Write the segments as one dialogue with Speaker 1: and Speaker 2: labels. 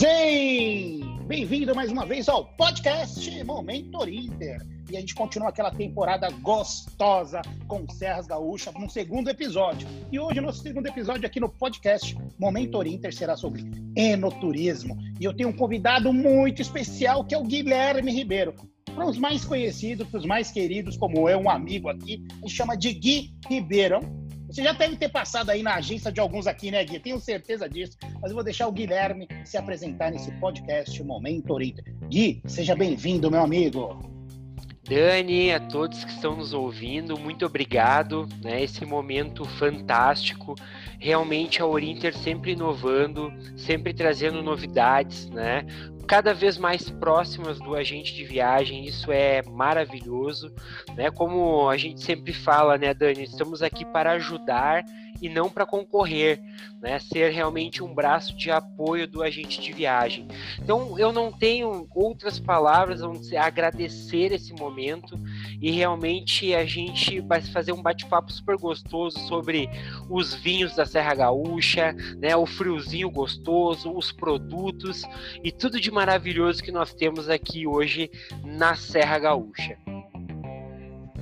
Speaker 1: Hein? Bem-vindo mais uma vez ao podcast Momento Inter. E a gente continua aquela temporada gostosa com Serras Gaúcha no segundo episódio. E hoje, nosso segundo episódio aqui no podcast Momento Inter será sobre enoturismo. E eu tenho um convidado muito especial que é o Guilherme Ribeiro. Para os mais conhecidos, para os mais queridos, como eu, um amigo aqui, gente chama de Gui Ribeiro. Você já deve ter passado aí na agência de alguns aqui, né, Gui? Tenho certeza disso. Mas eu vou deixar o Guilherme se apresentar nesse podcast Momento Inter. Gui, seja bem-vindo, meu amigo.
Speaker 2: Dani, a todos que estão nos ouvindo, muito obrigado, né? Esse momento fantástico. Realmente a Orinter sempre inovando, sempre trazendo novidades, né? Cada vez mais próximas do agente de viagem, isso é maravilhoso, né? Como a gente sempre fala, né, Dani? Estamos aqui para ajudar e não para concorrer, né? Ser realmente um braço de apoio do agente de viagem. Então, eu não tenho outras palavras a agradecer esse momento e realmente a gente vai fazer um bate-papo super gostoso sobre os vinhos da Serra Gaúcha, né? O friozinho gostoso, os produtos e tudo de maravilhoso que nós temos aqui hoje na Serra Gaúcha.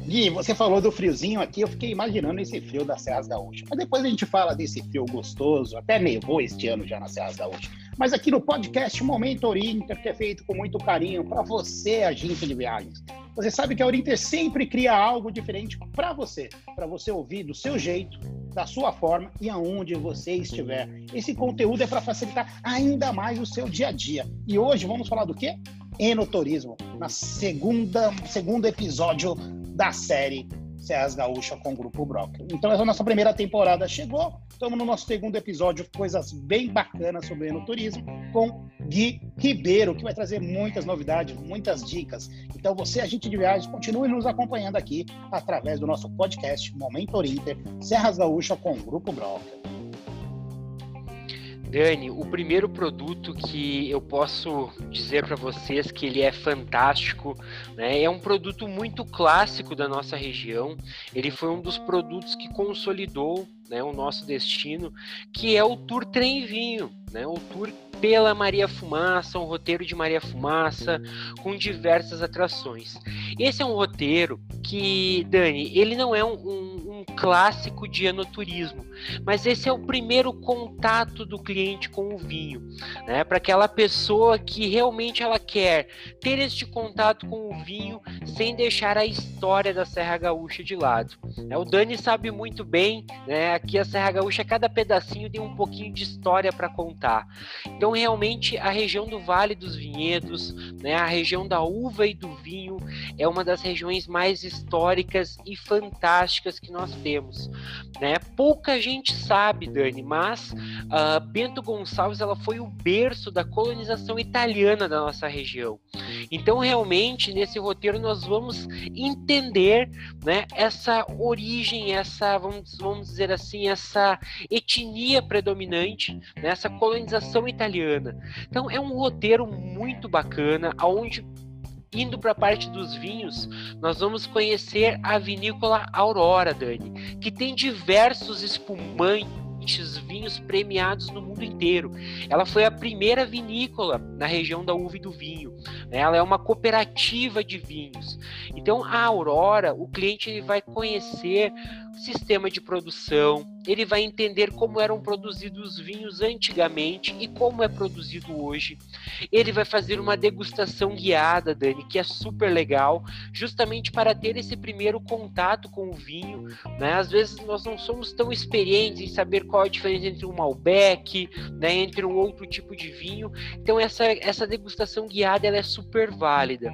Speaker 1: Gui, você falou do friozinho aqui, eu fiquei imaginando esse frio das Serras Gaúchas. Mas depois a gente fala desse frio gostoso, até nevou este ano já nas Serras Gaúchas. Mas aqui no podcast Momento Orinter, que é feito com muito carinho para você, agente de viagens. Você sabe que a Orinter sempre cria algo diferente para você, para você ouvir do seu jeito, da sua forma e aonde você estiver. Esse conteúdo é para facilitar ainda mais o seu dia a dia. E hoje vamos falar do quê? Enoturismo, na segunda segundo episódio da série Serras Gaúcha com o Grupo Broker. Então, essa nossa primeira temporada chegou. Estamos no nosso segundo episódio, coisas bem bacanas sobre enoturismo, com Gui Ribeiro, que vai trazer muitas novidades, muitas dicas. Então, você, agente de viagens, continue nos acompanhando aqui através do nosso podcast Momento Inter, Serras Gaúcha com o Grupo Broker.
Speaker 2: Dani, o primeiro produto que eu posso dizer para vocês que ele é fantástico, né? É um produto muito clássico da nossa região. Ele foi um dos produtos que consolidou, né, o nosso destino, que é o Tour Trem Vinho, né? O Tour pela Maria Fumaça, um roteiro de Maria Fumaça com diversas atrações. Esse é um roteiro que, Dani, ele não é um, um, um clássico de enoturismo, mas esse é o primeiro contato do cliente com o vinho, né? Para aquela pessoa que realmente ela quer ter este contato com o vinho sem deixar a história da Serra Gaúcha de lado. Né? O Dani sabe muito bem, né? Aqui a Serra Gaúcha, cada pedacinho tem um pouquinho de história para contar. Então, realmente, a região do Vale dos Vinhedos, né? A região da uva e do vinho é uma das regiões mais históricas e fantásticas que nós temos, né? Pouca gente sabe, Dani, mas uh, Bento Gonçalves ela foi o berço da colonização italiana da nossa região. Então, realmente, nesse roteiro nós vamos entender, né, essa origem, essa, vamos, vamos dizer assim, essa etnia predominante, né, essa colonização italiana. Então, é um roteiro muito bacana, aonde indo para a parte dos vinhos, nós vamos conhecer a vinícola Aurora, Dani, que tem diversos espumantes vinhos premiados no mundo inteiro. Ela foi a primeira vinícola na região da uva e do vinho. Né? Ela é uma cooperativa de vinhos. Então, a Aurora, o cliente ele vai conhecer sistema de produção, ele vai entender como eram produzidos os vinhos antigamente e como é produzido hoje. Ele vai fazer uma degustação guiada, Dani, que é super legal, justamente para ter esse primeiro contato com o vinho. Né? Às vezes nós não somos tão experientes em saber qual a diferença entre um Malbec, né, entre um outro tipo de vinho. Então essa, essa degustação guiada ela é super válida.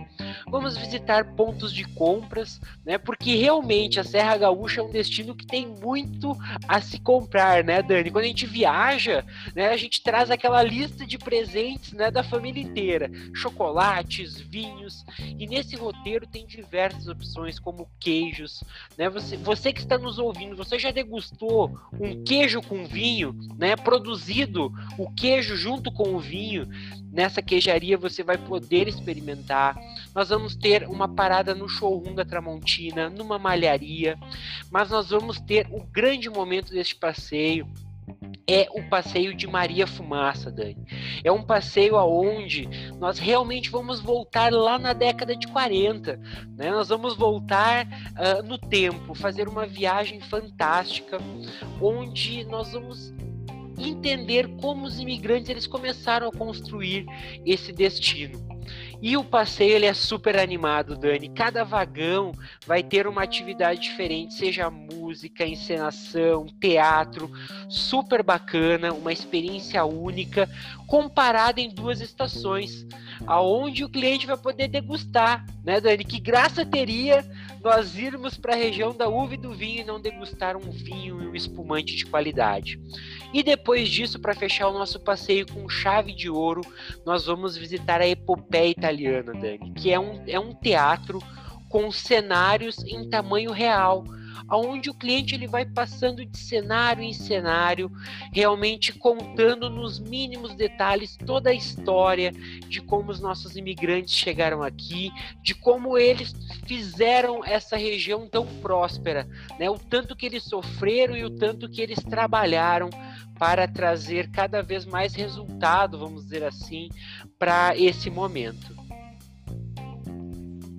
Speaker 2: Vamos visitar pontos de compras, né? Porque realmente a Serra Gaúcha é um destino que tem muito a se comprar, né, Dani? Quando a gente viaja, né, a gente traz aquela lista de presentes, né, da família inteira, chocolates, vinhos. E nesse roteiro tem diversas opções como queijos, né? Você, você que está nos ouvindo, você já degustou um queijo com vinho, né, produzido o queijo junto com o vinho? Nessa queijaria você vai poder experimentar. Nós vamos ter uma parada no showroom da Tramontina, numa malharia, mas nós vamos ter o grande momento deste passeio é o passeio de Maria Fumaça, Dani. É um passeio aonde nós realmente vamos voltar lá na década de 40, né? Nós vamos voltar uh, no tempo, fazer uma viagem fantástica, onde nós vamos entender como os imigrantes eles começaram a construir esse destino. E o passeio ele é super animado, Dani. Cada vagão vai ter uma atividade diferente, seja música, encenação, teatro, super bacana, uma experiência única, comparada em duas estações, aonde o cliente vai poder degustar, né, Dani? Que graça teria nós irmos para a região da uva e do vinho e não degustar um vinho e um espumante de qualidade. E depois disso, para fechar o nosso passeio com chave de ouro, nós vamos visitar a Epopeia Italiana, Dani, que é um, é um teatro com cenários em tamanho real, aonde o cliente ele vai passando de cenário em cenário, realmente contando nos mínimos detalhes toda a história de como os nossos imigrantes chegaram aqui, de como eles fizeram essa região tão próspera, né? O tanto que eles sofreram e o tanto que eles trabalharam para trazer cada vez mais resultado, vamos dizer assim, para esse momento.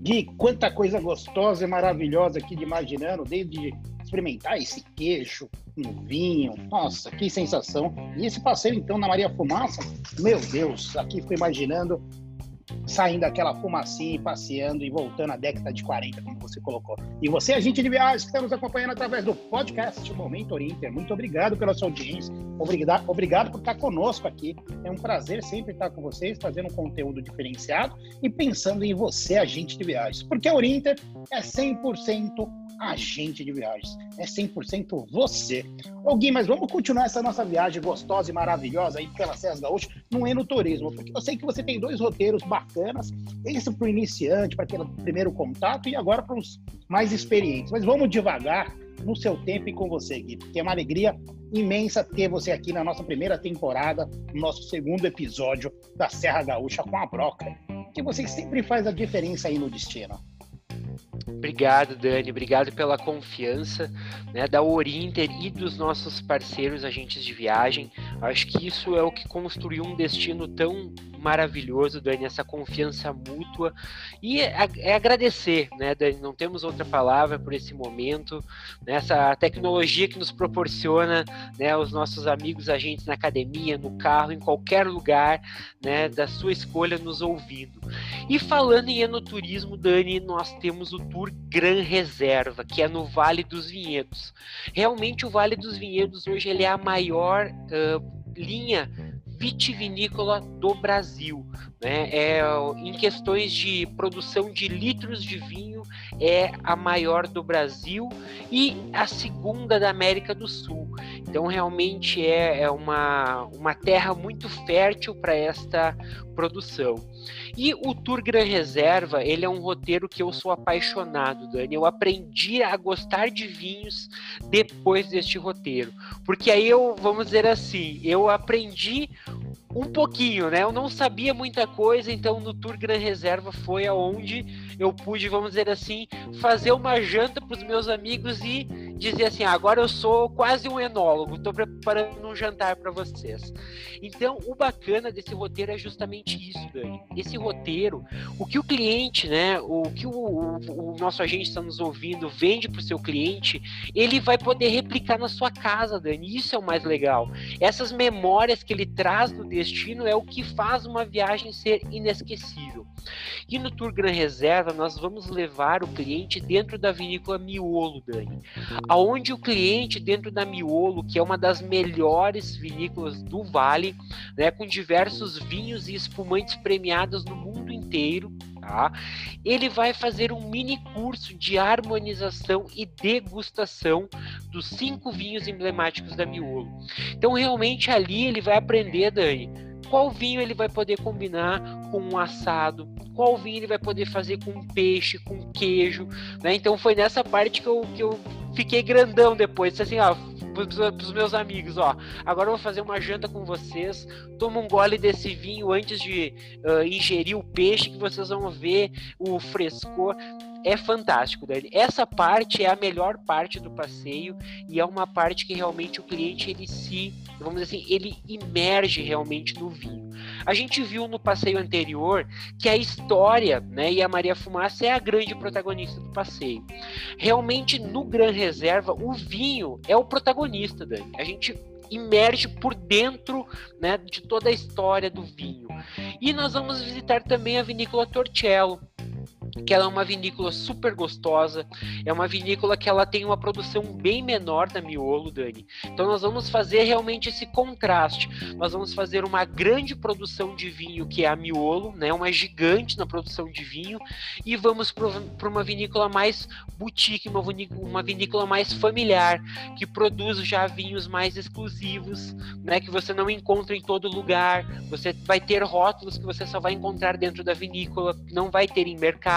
Speaker 1: Gui, quanta coisa gostosa e maravilhosa aqui de imaginando, desde experimentar esse queijo no vinho, nossa, que sensação. E esse passeio então na Maria Fumaça, meu Deus, aqui fui imaginando saindo aquela fumacinha e passeando e voltando à década de 40, como você colocou. E você, agente de viagens, que está nos acompanhando através do podcast Momento Orienter, muito obrigado pela sua audiência, obrigado, obrigado por estar conosco aqui. É um prazer sempre estar com vocês, trazendo um conteúdo diferenciado e pensando em você, agente de viagens, porque a Orienter é 100% agente de viagens. É 100% você. Ô Gui, mas vamos continuar essa nossa viagem gostosa e maravilhosa aí pela Serra Gaúcha no enoturismo, porque eu sei que você tem dois roteiros bacanas, esse para o iniciante, para aquele primeiro contato, e agora para os mais experientes. Mas vamos devagar no seu tempo e com você, Gui, porque é uma alegria imensa ter você aqui na nossa primeira temporada, no nosso segundo episódio da Serra Gaúcha com a Broca, que você sempre faz a diferença aí no destino.
Speaker 2: Obrigado, Dani. Obrigado pela confiança né, da Orinter e dos nossos parceiros agentes de viagem. Acho que isso é o que construiu um destino tão maravilhoso, Dani, essa confiança mútua e é, agradecer, né, Dani? Não temos outra palavra por esse momento, né, essa tecnologia que nos proporciona, né, os nossos amigos agentes na academia, no carro, em qualquer lugar, né, da sua escolha nos ouvindo. E falando em enoturismo, Dani, nós temos o Tour Gran Reserva, que é no Vale dos Vinhedos. Realmente o Vale dos Vinhedos hoje ele é a maior uh, linha vitivinícola do Brasil. Né? É, em questões de produção de litros de vinho, é a maior do Brasil e a segunda da América do Sul. Então, realmente é, é uma, uma terra muito fértil para esta produção. E o Tour Gran Reserva, ele é um roteiro que eu sou apaixonado, Dani. Eu aprendi a gostar de vinhos depois deste roteiro. Porque aí eu, vamos dizer assim, eu aprendi um pouquinho, né? Eu não sabia muita coisa, então no Tour Gran Reserva foi aonde eu pude, vamos dizer assim, fazer uma janta para os meus amigos e dizer assim: agora eu sou quase um enólogo, estou preparando um jantar para vocês. Então, o bacana desse roteiro é justamente isso, Dani. Esse roteiro, o que o cliente, né, o que o, o, o nosso agente está nos ouvindo vende para o seu cliente, ele vai poder replicar na sua casa, Dani. Isso é o mais legal. Essas memórias que ele traz do destino é o que faz uma viagem ser inesquecível. E no Tour Gran Reserva, nós vamos levar o cliente dentro da vinícola Miolo, Dani. Aonde o cliente, dentro da Miolo, que é uma das melhores vinícolas do Vale, né, com diversos vinhos e espumantes premiados no mundo inteiro, Tá? Ele vai fazer um mini curso de harmonização e degustação dos cinco vinhos emblemáticos da Miolo. Então, realmente ali ele vai aprender, Dani, qual vinho ele vai poder combinar com um assado, qual vinho ele vai poder fazer com peixe, com queijo, né? Então foi nessa parte que eu, que eu fiquei grandão depois, assim, ó, pros, meus amigos, ó, agora eu vou fazer uma janta com vocês, toma um gole desse vinho antes de uh, ingerir o peixe, que vocês vão ver o frescor. É fantástico, Dani. Essa parte é a melhor parte do passeio e é uma parte que realmente o cliente ele se, vamos dizer assim, ele emerge realmente no vinho. A gente viu no passeio anterior que a história, né, e a Maria Fumaça é a grande protagonista do passeio. Realmente no Gran Reserva o vinho é o protagonista, Dani. A gente imerge por dentro né, de toda a história do vinho. E nós vamos visitar também a vinícola Torcello, que ela é uma vinícola super gostosa, é uma vinícola que ela tem uma produção bem menor da miolo, Dani. Então nós vamos fazer realmente esse contraste. Nós vamos fazer uma grande produção de vinho que é a miolo, né, uma gigante na produção de vinho, e vamos para uma vinícola mais boutique, uma vinícola, uma vinícola mais familiar, que produz já vinhos mais exclusivos, né, que você não encontra em todo lugar. Você vai ter rótulos que você só vai encontrar dentro da vinícola, não vai ter em mercado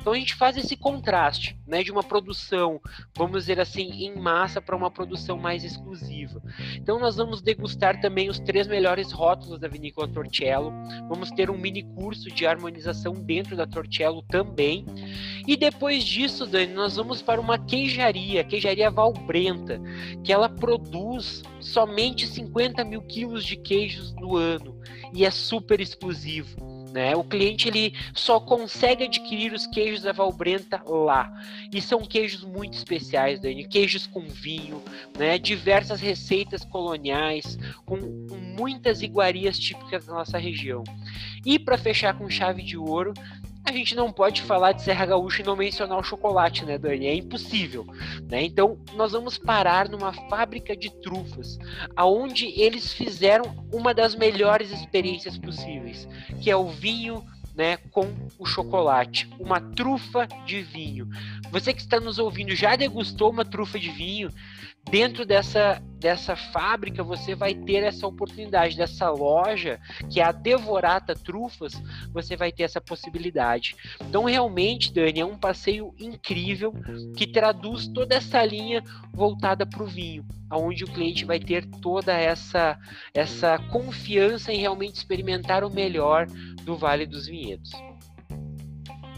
Speaker 2: então a gente faz esse contraste, né, de uma produção, vamos dizer assim, em massa para uma produção mais exclusiva. Então nós vamos degustar também os três melhores rótulos da vinícola Torcello. Vamos ter um mini curso de harmonização dentro da Torcello também. E depois disso, Dani, nós vamos para uma queijaria, queijaria Valbrenta, que ela produz somente 50 mil quilos de queijos no ano e é super exclusivo. Né? O cliente ele só consegue adquirir os queijos da Valbrenta lá. E são queijos muito especiais, Dani. Queijos com vinho, né? diversas receitas coloniais, com muitas iguarias típicas da nossa região. E para fechar com chave de ouro, a gente não pode falar de Serra Gaúcha e não mencionar o chocolate, né, Dani? É impossível, né? Então, nós vamos parar numa fábrica de trufas, aonde eles fizeram uma das melhores experiências possíveis, que é o vinho né, com o chocolate, uma trufa de vinho. Você que está nos ouvindo já degustou uma trufa de vinho? Dentro dessa, dessa fábrica você vai ter essa oportunidade, dessa loja que é a Devorata Trufas, você vai ter essa possibilidade. Então, realmente, Dani, é um passeio incrível que traduz toda essa linha voltada para o vinho, onde o cliente vai ter toda essa, essa confiança em realmente experimentar o melhor do Vale dos Vinhedos.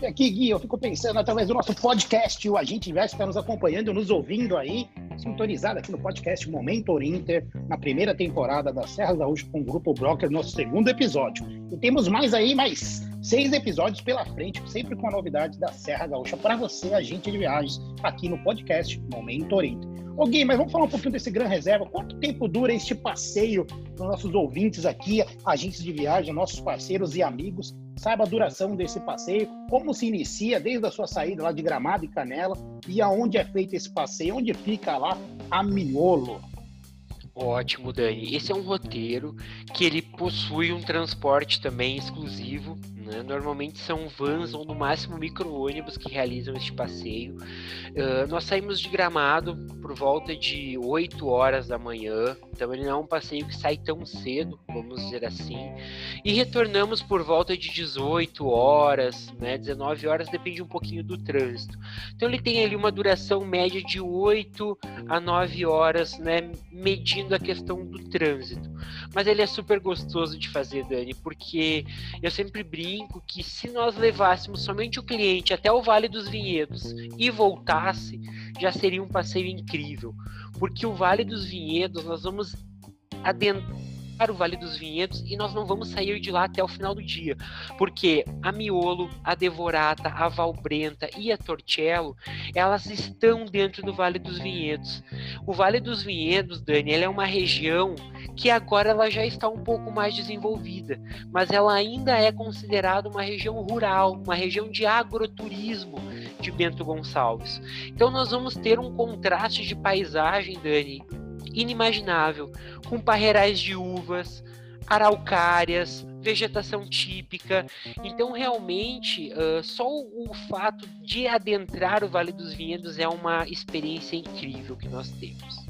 Speaker 1: Aqui, Gui, eu fico pensando, através do nosso podcast, o Agente Investe está nos acompanhando, nos ouvindo aí, sintonizado aqui no podcast Momento Inter, na primeira temporada da Serra Gaúcha com o Grupo Broker, nosso segundo episódio. E temos mais aí, mais seis episódios pela frente, sempre com a novidade da Serra Gaúcha para você, agente de viagens, aqui no podcast Momento Inter. Ô Gui, mas vamos falar um pouquinho desse Gran Reserva. Quanto tempo dura este passeio para os nossos ouvintes aqui, agentes de viagem, nossos parceiros e amigos? Saiba a duração desse passeio, como se inicia desde a sua saída lá de Gramado e Canela e aonde é feito esse passeio, onde fica lá a Miolo.
Speaker 2: Ótimo, Dani. Esse é um roteiro que ele possui um transporte também exclusivo né? Normalmente são vans ou no máximo micro-ônibus que realizam este passeio. Uh, nós saímos de Gramado por volta de 8 horas da manhã, então ele não é um passeio que sai tão cedo, vamos dizer assim. E retornamos por volta de 18 horas, né? 19 horas, depende um pouquinho do trânsito. Então ele tem ali uma duração média de 8 a 9 horas, né? Medindo a questão do trânsito. Mas ele é super gostoso de fazer, Dani, porque eu sempre brinco que se nós levássemos somente o cliente até o Vale dos Vinhedos e voltasse, já seria um passeio incrível, porque o Vale dos Vinhedos nós vamos adentrar o Vale dos Vinhedos e nós não vamos sair de lá até o final do dia, porque a Miolo, a Devorata, a Valbrenta e a Torcello, elas estão dentro do Vale dos Vinhedos. O Vale dos Vinhedos, Dani, é uma região que agora ela já está um pouco mais desenvolvida, mas ela ainda é considerada uma região rural, uma região de agroturismo de Bento Gonçalves. Então nós vamos ter um contraste de paisagem, Dani, inimaginável, com parreirais de uvas, araucárias, vegetação típica. Então, realmente, uh, só o, o, fato de adentrar o Vale dos Vinhedos é uma experiência incrível que nós temos.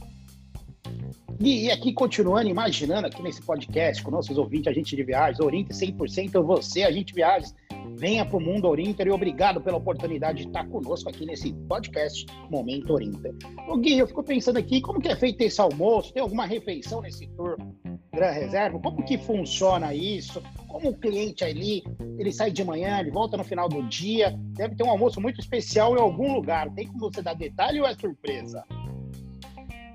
Speaker 1: E, aqui, continuando, imaginando aqui nesse podcast com nossos ouvintes, agente de viagens, Oriente 100% você, agente de viagens, venha para o Mundo Orinter e obrigado pela oportunidade de estar conosco aqui nesse podcast Momento Orinter. O Gui, eu fico pensando aqui, como que é feito esse almoço? Tem alguma refeição nesse tour Gran Reserva? Como que funciona isso? Como o cliente ali, ele sai de manhã, ele volta no final do dia, deve ter um almoço muito especial em algum lugar. Tem como você dar detalhe ou é surpresa?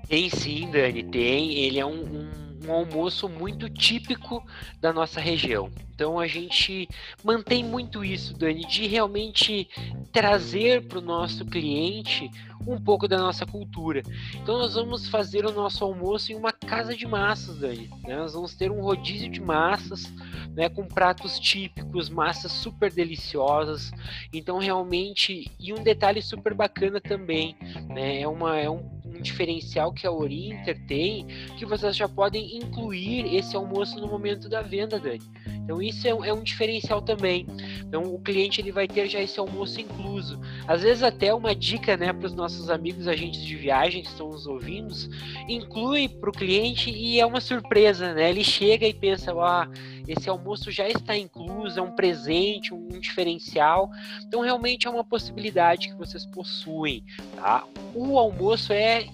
Speaker 2: Tem sim, Dani, tem. Ele é um, um um almoço muito típico da nossa região. Então a gente mantém muito isso, Dani, de realmente trazer para o nosso cliente um pouco da nossa cultura. Então nós vamos fazer o nosso almoço em uma casa de massas, Dani. Né? Nós vamos ter um rodízio de massas, né, com pratos típicos, massas super deliciosas. Então realmente e um detalhe super bacana também, né, é uma é um diferencial que a Orinter tem, que vocês já podem incluir esse almoço no momento da venda, Dani. Então isso é, é, um diferencial também. Então o cliente ele vai ter já esse almoço incluso. Às vezes até uma dica, né, para os nossos amigos agentes de viagem que estão nos ouvindo, inclui para o cliente e é uma surpresa, né? Ele chega e pensa, ah, esse almoço já está incluso, é um presente, um diferencial. Então realmente é uma possibilidade que vocês possuem, tá? O almoço é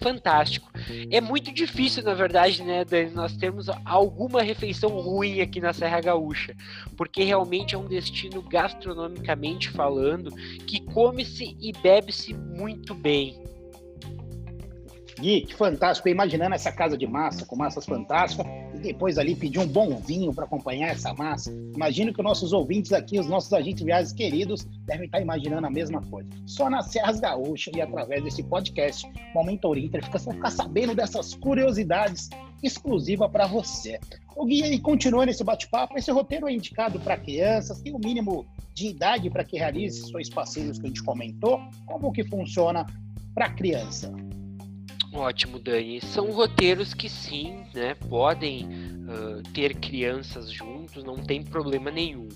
Speaker 2: fantástico. É muito difícil, na verdade, né, Dani, nós temos alguma refeição ruim aqui na Serra Gaúcha, porque realmente é um destino gastronomicamente falando que come-se e bebe-se muito bem.
Speaker 1: Gui, que fantástico. Imaginando essa casa de massa, com massas fantásticas, depois ali pedir um bom vinho para acompanhar essa massa. Imagino que os nossos ouvintes aqui, os nossos agentes viagens queridos, devem estar imaginando a mesma coisa. Só nas Serras Gaúchas e através desse podcast, Momento Oriental, fica, você ficar sabendo dessas curiosidades exclusivas para você. O Gui, e continua nesse bate-papo, esse roteiro é indicado para crianças, tem o um mínimo de idade para que realize seus passeios que a gente comentou? Como que funciona para criança?
Speaker 2: Ótimo, Dani. São roteiros que sim, né, podem uh, ter crianças não tem problema nenhum.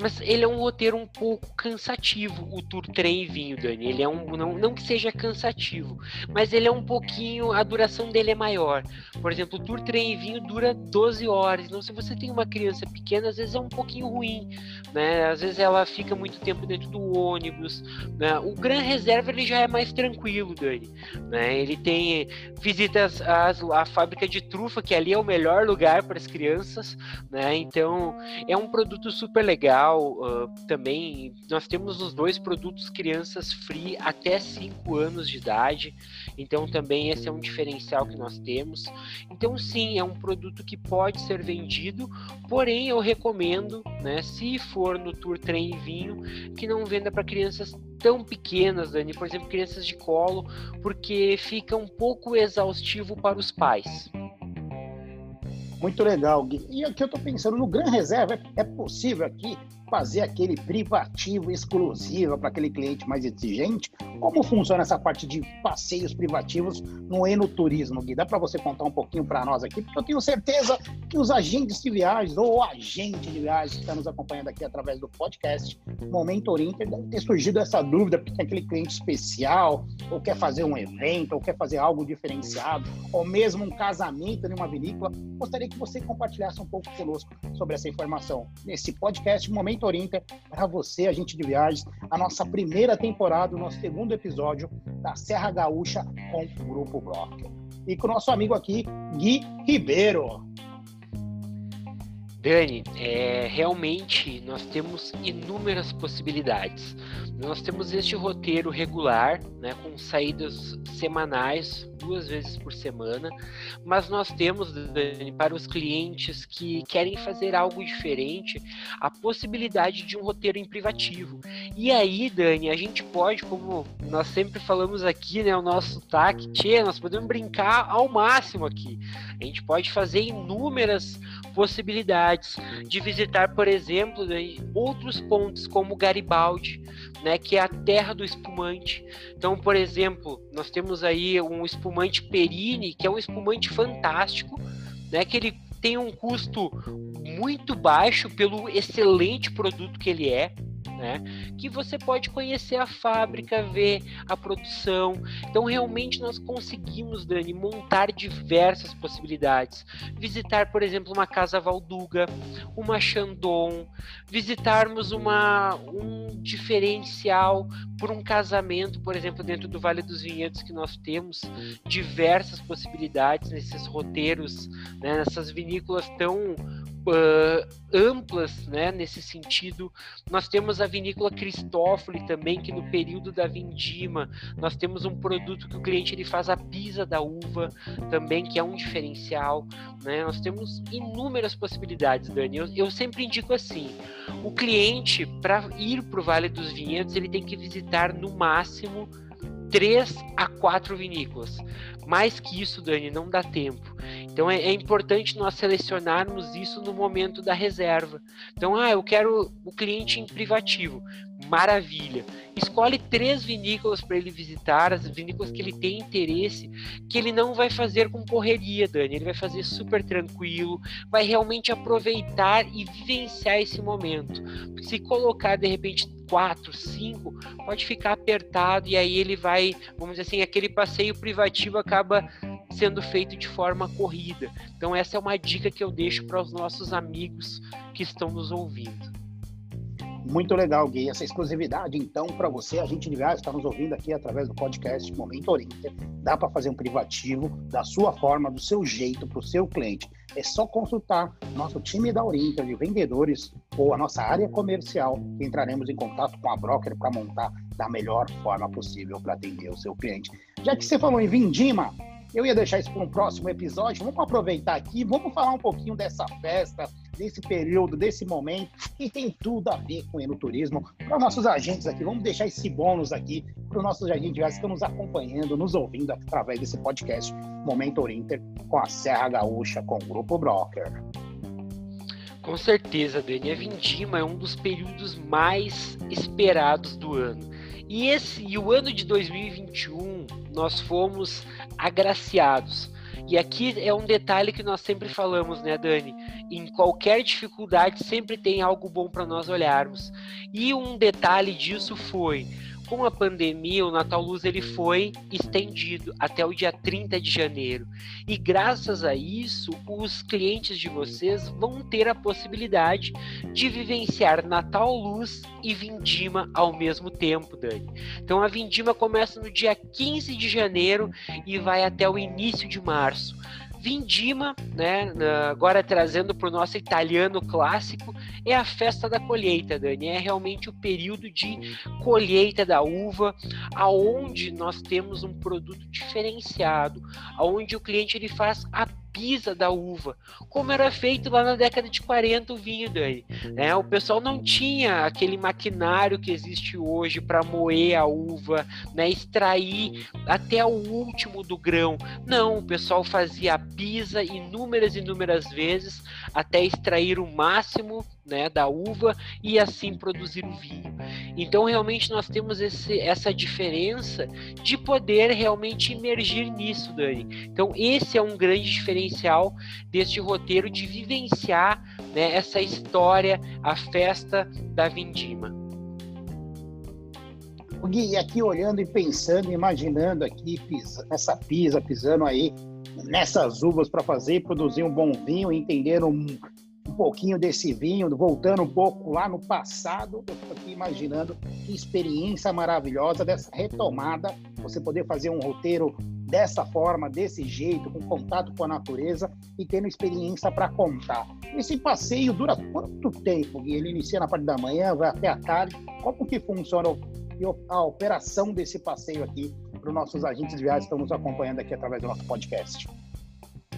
Speaker 2: Mas ele é um roteiro um pouco cansativo, o Tour Trem e Vinho, Dani. Ele é um não, não que seja cansativo, mas ele é um pouquinho, a duração dele é maior. Por exemplo, o Tour Trem e Vinho dura 12 horas. Então, se você tem uma criança pequena, às vezes é um pouquinho ruim, né? Às vezes ela fica muito tempo dentro do ônibus, né? O Gran Reserva ele já é mais tranquilo, Dani, né? Ele tem visita as, as, a fábrica de trufa, que ali é o melhor lugar para as crianças, né? Então é um produto super legal. Uh, também nós temos os dois produtos crianças free até 5 anos de idade. Então também esse é um diferencial que nós temos. Então sim, é um produto que pode ser vendido, porém eu recomendo, né, se for no Tour Trem e Vinho, que não venda para crianças tão pequenas, Dani, por exemplo, crianças de colo, porque fica um pouco exaustivo para os pais.
Speaker 1: Muito legal, Gui. E aqui eu estou pensando no Gran Reserva, é possível aqui fazer aquele privativo exclusivo para aquele cliente mais exigente? Como funciona essa parte de passeios privativos no enoturismo, Gui? Dá para você contar um pouquinho para nós aqui? Porque eu tenho certeza que os agentes de viagens ou o agente de viagens que está nos acompanhando aqui através do podcast Momento Oriente deve ter surgido essa dúvida, porque tem aquele cliente especial, ou quer fazer um evento, ou quer fazer algo diferenciado, ou mesmo um casamento em uma vinícola. Gostaria que você compartilhasse um pouco conosco sobre essa informação nesse podcast Momento Inter, para você, agente de viagens, a nossa primeira temporada, o nosso segundo episódio da Serra Gaúcha com o Grupo Block. E com o nosso amigo aqui, Gui Ribeiro.
Speaker 2: Dani, é, realmente nós temos inúmeras possibilidades. Nós temos este roteiro regular, né, com saídas semanais, duas vezes por semana, mas nós temos, Dani, para os clientes que querem fazer algo diferente, a possibilidade de um roteiro em privativo. E aí, Dani, a gente pode, como nós sempre falamos aqui, né, o nosso TAC, tchê, nós podemos brincar ao máximo aqui. A gente pode fazer inúmeras possibilidades de visitar, por exemplo, Dani, outros pontos como Garibaldi, né, que é a terra do espumante. Então, por exemplo, nós temos aí um espumante Perini, que é um espumante fantástico, né, que ele tem um custo muito baixo pelo excelente produto que ele é. Né? Que você pode conhecer a fábrica, ver a produção. Então, realmente, nós conseguimos, Dani, montar diversas possibilidades. Visitar, por exemplo, uma casa Valduga, uma Chandon, visitarmos uma, um diferencial por um casamento, por exemplo, dentro do Vale dos Vinhedos, que nós temos diversas possibilidades nesses roteiros, né, nessas vinícolas tão uh, amplas né, nesse sentido. Nós temos a vinícola Cristófoli também, que no período da vindima nós temos um produto que o cliente ele faz a pisa da uva também, que é um diferencial. Né? Nós temos inúmeras possibilidades, Dani. Eu, eu sempre indico assim: o cliente, para ir para o Vale dos Vinhedos, ele tem que visitar no máximo três a quatro vinícolas. Mais que isso, Dani, não dá tempo. Então é, é, importante nós selecionarmos isso no momento da reserva. Então, ah, eu quero o cliente em privativo. Maravilha. Escolhe três vinícolas para ele visitar, as vinícolas que ele tem interesse, que ele não vai fazer com correria, Dani. Ele vai fazer super tranquilo, vai realmente aproveitar e vivenciar esse momento. Se colocar de repente quatro, cinco, pode ficar apertado e aí ele vai, vamos dizer assim, aquele passeio privativo acaba sendo feito de forma corrida. Então essa é uma dica que eu deixo para os nossos amigos que estão nos ouvindo.
Speaker 1: Muito legal, Gui. Essa exclusividade, então, para você, a gente de está nos ouvindo aqui através do podcast Momento Orienter. Dá para fazer um privativo da sua forma, do seu jeito, para o seu cliente. É só consultar nosso time da Orienter de vendedores ou a nossa área comercial, entraremos em contato com a broker para montar da melhor forma possível para atender o seu cliente. Já que você falou em Vindima, eu ia deixar isso para um próximo episódio. Vamos aproveitar aqui, vamos falar um pouquinho dessa festa, desse período, desse momento, que tem tudo a ver com o enoturismo. Para os nossos agentes aqui, vamos deixar esse bônus aqui para os nossos agentes que estão nos acompanhando, nos ouvindo através desse podcast Momento Orinter com a Serra Gaúcha, com o Grupo Broker.
Speaker 2: Com certeza, Dani. A Vindima é um dos períodos mais esperados do ano. E, esse, e o ano de 2021 nós fomos agraciados. E aqui é um detalhe que nós sempre falamos, né, Dani? Em qualquer dificuldade sempre tem algo bom para nós olharmos. E um detalhe disso foi com a pandemia, o Natal Luz ele foi estendido até o dia 30 de janeiro. E graças a isso, os clientes de vocês vão ter a possibilidade de vivenciar Natal Luz e Vindima ao mesmo tempo, Dani. Então a Vindima começa no dia 15 de janeiro e vai até o início de março. Vindima, né, agora trazendo para o nosso italiano clássico, é a festa da colheita, Dani. É realmente o período de colheita da uva, aonde nós temos um produto diferenciado, aonde o cliente ele faz a pisa da uva, como era feito lá na década de 40 o vinho daí. Né? O pessoal não tinha aquele maquinário que existe hoje para moer a uva, né? extrair até o último do grão. Não, o pessoal fazia a pisa inúmeras e inúmeras vezes até extrair o máximo né, da uva e assim produzir o vinho. Então realmente nós temos esse, essa diferença de poder realmente emergir nisso, Dani. Então esse é um grande diferencial deste roteiro de vivenciar né, essa história, a festa da vindima.
Speaker 1: Gui, aqui olhando e pensando, imaginando aqui pisa, essa pisa, pisando aí nessas uvas para fazer e produzir um bom vinho, entender um, um pouquinho desse vinho, voltando um pouco lá no passado, eu estou aqui imaginando que experiência maravilhosa dessa retomada, você poder fazer um roteiro dessa forma, desse jeito, com contato com a natureza e tendo experiência para contar. Esse passeio dura quanto tempo? Ele inicia na parte da manhã, vai até a tarde. Como que funciona a operação desse passeio aqui para os nossos agentes de que estão nos acompanhando aqui através do nosso podcast?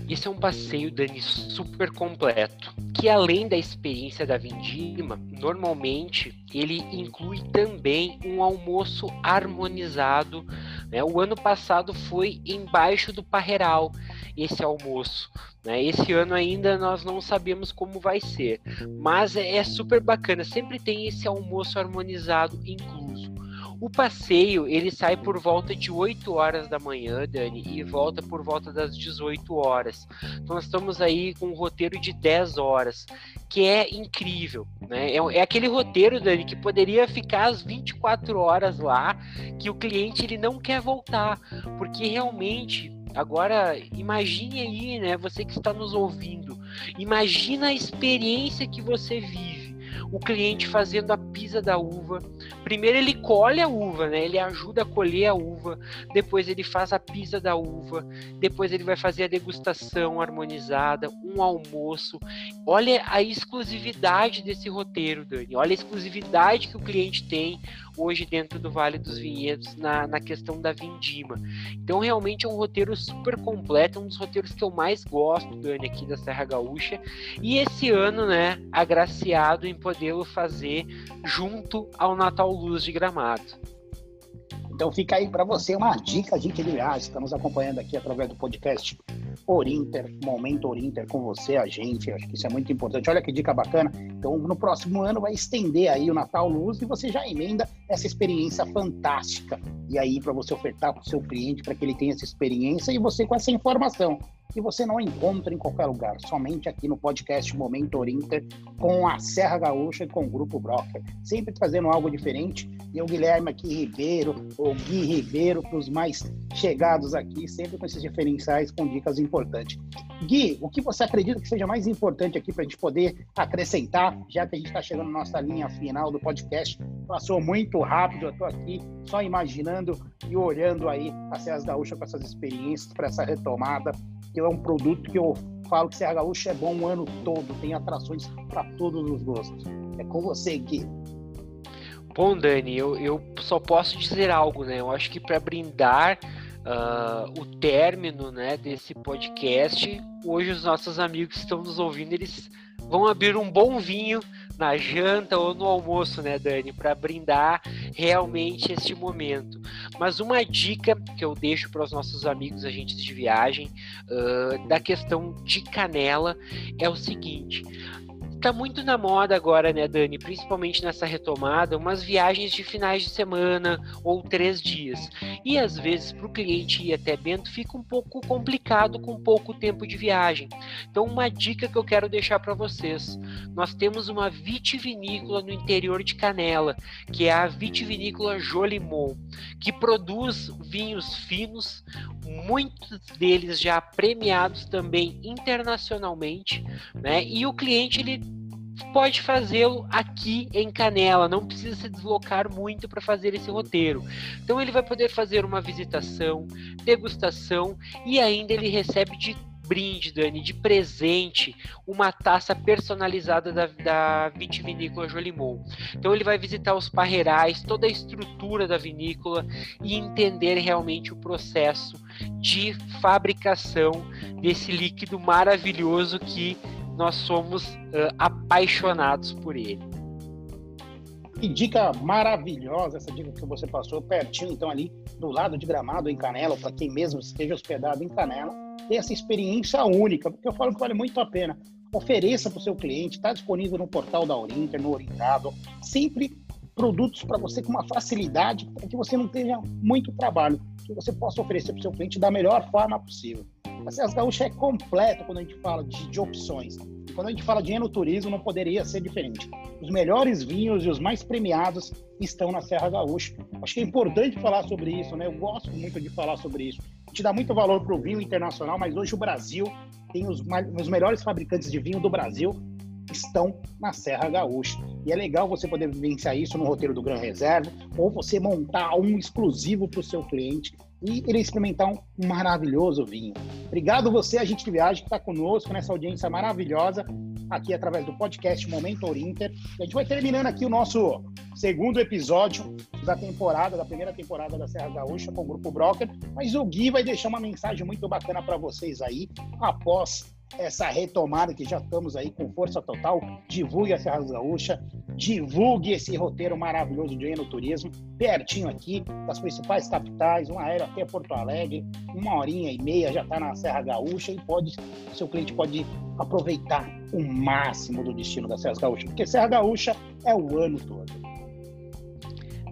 Speaker 2: Esse é um passeio, Dani, super completo, que além da experiência da Vindima, normalmente ele inclui também um almoço harmonizado. Né? O ano passado foi embaixo do Parreiral esse almoço. Né? Esse ano ainda nós não sabemos como vai ser, mas é, é super bacana. Sempre tem esse almoço harmonizado incluso O passeio, ele sai por volta de 8 horas da manhã, Dani, e volta por volta das 18 horas. Então nós estamos aí com um roteiro de 10 horas, que é incrível, né? É, é aquele roteiro, Dani, que poderia ficar as 24 horas lá, que o cliente ele não quer voltar, porque realmente Agora, imagine aí, né, você que está nos ouvindo, imagina a experiência que você vive o cliente fazendo a pisa da uva. Primeiro ele colhe a uva, né? Ele ajuda a colher a uva, depois ele faz a pisa da uva, depois ele vai fazer a degustação harmonizada, um almoço. Olha a exclusividade desse roteiro, Dani. Olha a exclusividade que o cliente tem hoje dentro do Vale dos Vinhedos na, na questão da vindima. Então, realmente é um roteiro super completo, um dos roteiros que eu mais gosto, Dani, aqui da Serra Gaúcha. E esse ano, né, agraciado em podê-lo fazer junto ao Natal Luz de Gramado.
Speaker 1: Então fica aí para você uma dica, de viagem. Estamos acompanhando aqui através do podcast Orinter, Momento Orinter com você, a gente. Acho que isso é muito importante. Olha que dica bacana. Então no próximo ano vai estender aí o Natal Luz e você já emenda essa experiência fantástica. E aí para você ofertar para o seu cliente para que ele tenha essa experiência e você com essa informação que você não encontra em qualquer lugar, somente aqui no podcast Momento Orinter, com a Serra Gaúcha e com o Grupo Broker. Sempre trazendo algo diferente. E o Guilherme aqui Ribeiro, o Gui Ribeiro, para os mais chegados aqui, sempre com esses diferenciais, com dicas importantes. Gui, o que você acredita que seja mais importante aqui para a gente poder acrescentar, já que a gente está chegando na nossa linha final do podcast? Passou muito rápido, eu estou aqui só imaginando e olhando aí a Serra Gaúcha com essas experiências para essa retomada que é um produto que eu falo que Serra Gaúcha é bom o ano todo, tem atrações para todos os gostos. É com você, Gui.
Speaker 2: Bom, Dani, eu, eu só posso dizer algo, né? Eu acho que para brindar uh, o término né, desse podcast, hoje os nossos amigos que estão nos ouvindo, eles vão abrir um bom vinho na janta ou no almoço, né, Dani, para brindar realmente este momento. Mas uma dica que eu deixo para os nossos amigos agentes de viagem uh, da questão de canela é o seguinte: tá muito na moda agora, né, Dani? Principalmente nessa retomada, umas viagens de finais de semana ou três dias. E às vezes, para o cliente ir até Bento, fica um pouco complicado com pouco tempo de viagem. Então, uma dica que eu quero deixar para vocês: nós temos uma vitivinícola no interior de Canela, que é a vitivinícola Jolimon, que produz vinhos finos, muitos deles já premiados também internacionalmente, né? E o cliente ele pode fazê-lo aqui em Canela, não precisa se deslocar muito para fazer esse roteiro. Então ele vai poder fazer uma visitação, degustação e ainda ele recebe de brinde, Dani, de presente, uma taça personalizada da, da vitivinícola Jolimon. Então ele vai visitar os parreirais, toda a estrutura da vinícola e entender realmente o processo de fabricação desse líquido maravilhoso que nós somos uh, apaixonados por ele.
Speaker 1: Que dica maravilhosa essa dica que você passou, pertinho, então, ali do lado de Gramado, em Canela, para quem mesmo esteja hospedado em Canela, ter essa experiência única, porque eu falo que vale muito a pena. Ofereça para o seu cliente, está disponível no portal da Orinter, no Orientado, sempre produtos para você com uma facilidade, para que você não tenha muito trabalho, que você possa oferecer para o seu cliente da melhor forma possível. A Serra Gaúcha é completa quando a gente fala de, de opções. E quando a gente fala de enoturismo, não poderia ser diferente. Os melhores vinhos e os mais premiados estão na Serra Gaúcha. Acho que é importante falar sobre isso, né? Eu gosto muito de falar sobre isso. A gente dá muito valor para o vinho internacional, mas hoje o Brasil tem os, os melhores fabricantes de vinho do Brasil estão na Serra Gaúcha. E é legal você poder vivenciar isso no roteiro do Gran Reserva, ou você montar um exclusivo para o seu cliente e ele experimentar um maravilhoso vinho. Obrigado você, a gente de viagem, que está conosco nessa audiência maravilhosa aqui através do podcast Momento Orinter. A gente vai terminando aqui o nosso segundo episódio da temporada, da primeira temporada da Serra Gaúcha com o Grupo Broker, mas o Gui vai deixar uma mensagem muito bacana para vocês aí após essa retomada que já estamos aí com força total. Divulgue a Serra Gaúcha, divulgue esse roteiro maravilhoso de enoturismo, pertinho aqui das principais capitais, um aéreo até Porto Alegre, uma horinha e meia já está na Serra Gaúcha e pode, seu cliente pode aproveitar o máximo do destino da Serra Gaúcha, porque Serra Gaúcha é o ano todo.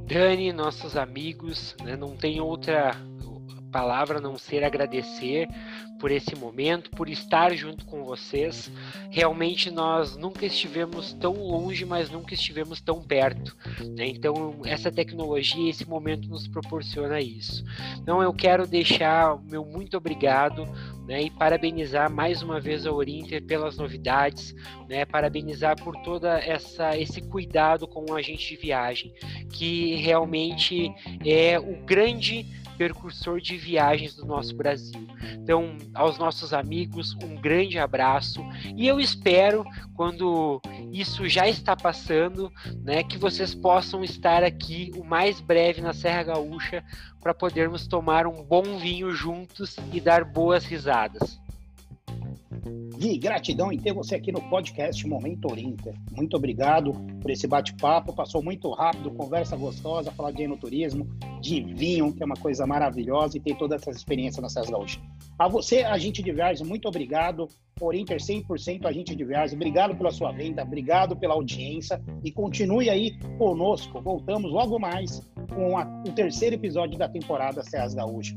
Speaker 2: Dani, nossos amigos, né? não tem outra palavra a não ser agradecer por esse momento, por estar junto com vocês. Realmente nós nunca estivemos tão longe, mas nunca estivemos tão perto. Né? Então, essa tecnologia, esse momento nos proporciona isso. Então, eu quero deixar meu muito obrigado né, e parabenizar mais uma vez a Orinter pelas novidades, né, parabenizar por toda essa esse cuidado com o agente de viagem, que realmente é o grande percursor de viagens do nosso Brasil. Então, aos nossos amigos, um grande abraço e eu espero, quando isso já está passando, né, que vocês possam estar aqui o mais breve na Serra Gaúcha para podermos tomar um bom vinho juntos e dar boas risadas.
Speaker 1: Gui, gratidão em ter você aqui no podcast Momento Orinter. Muito obrigado por esse bate-papo. Passou muito rápido, conversa gostosa, falar de enoturismo, de vinho, que é uma coisa maravilhosa, e ter toda essa experiência na Serra Gaúcha. A você, agente de viagens, muito obrigado. Orinter 100% agente de viagens. Obrigado pela sua venda, obrigado pela audiência e continue aí conosco. Voltamos logo mais com a, o terceiro episódio da temporada Serra Gaúcha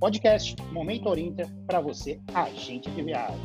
Speaker 1: podcast Momento Orinter para você, agente de viagem.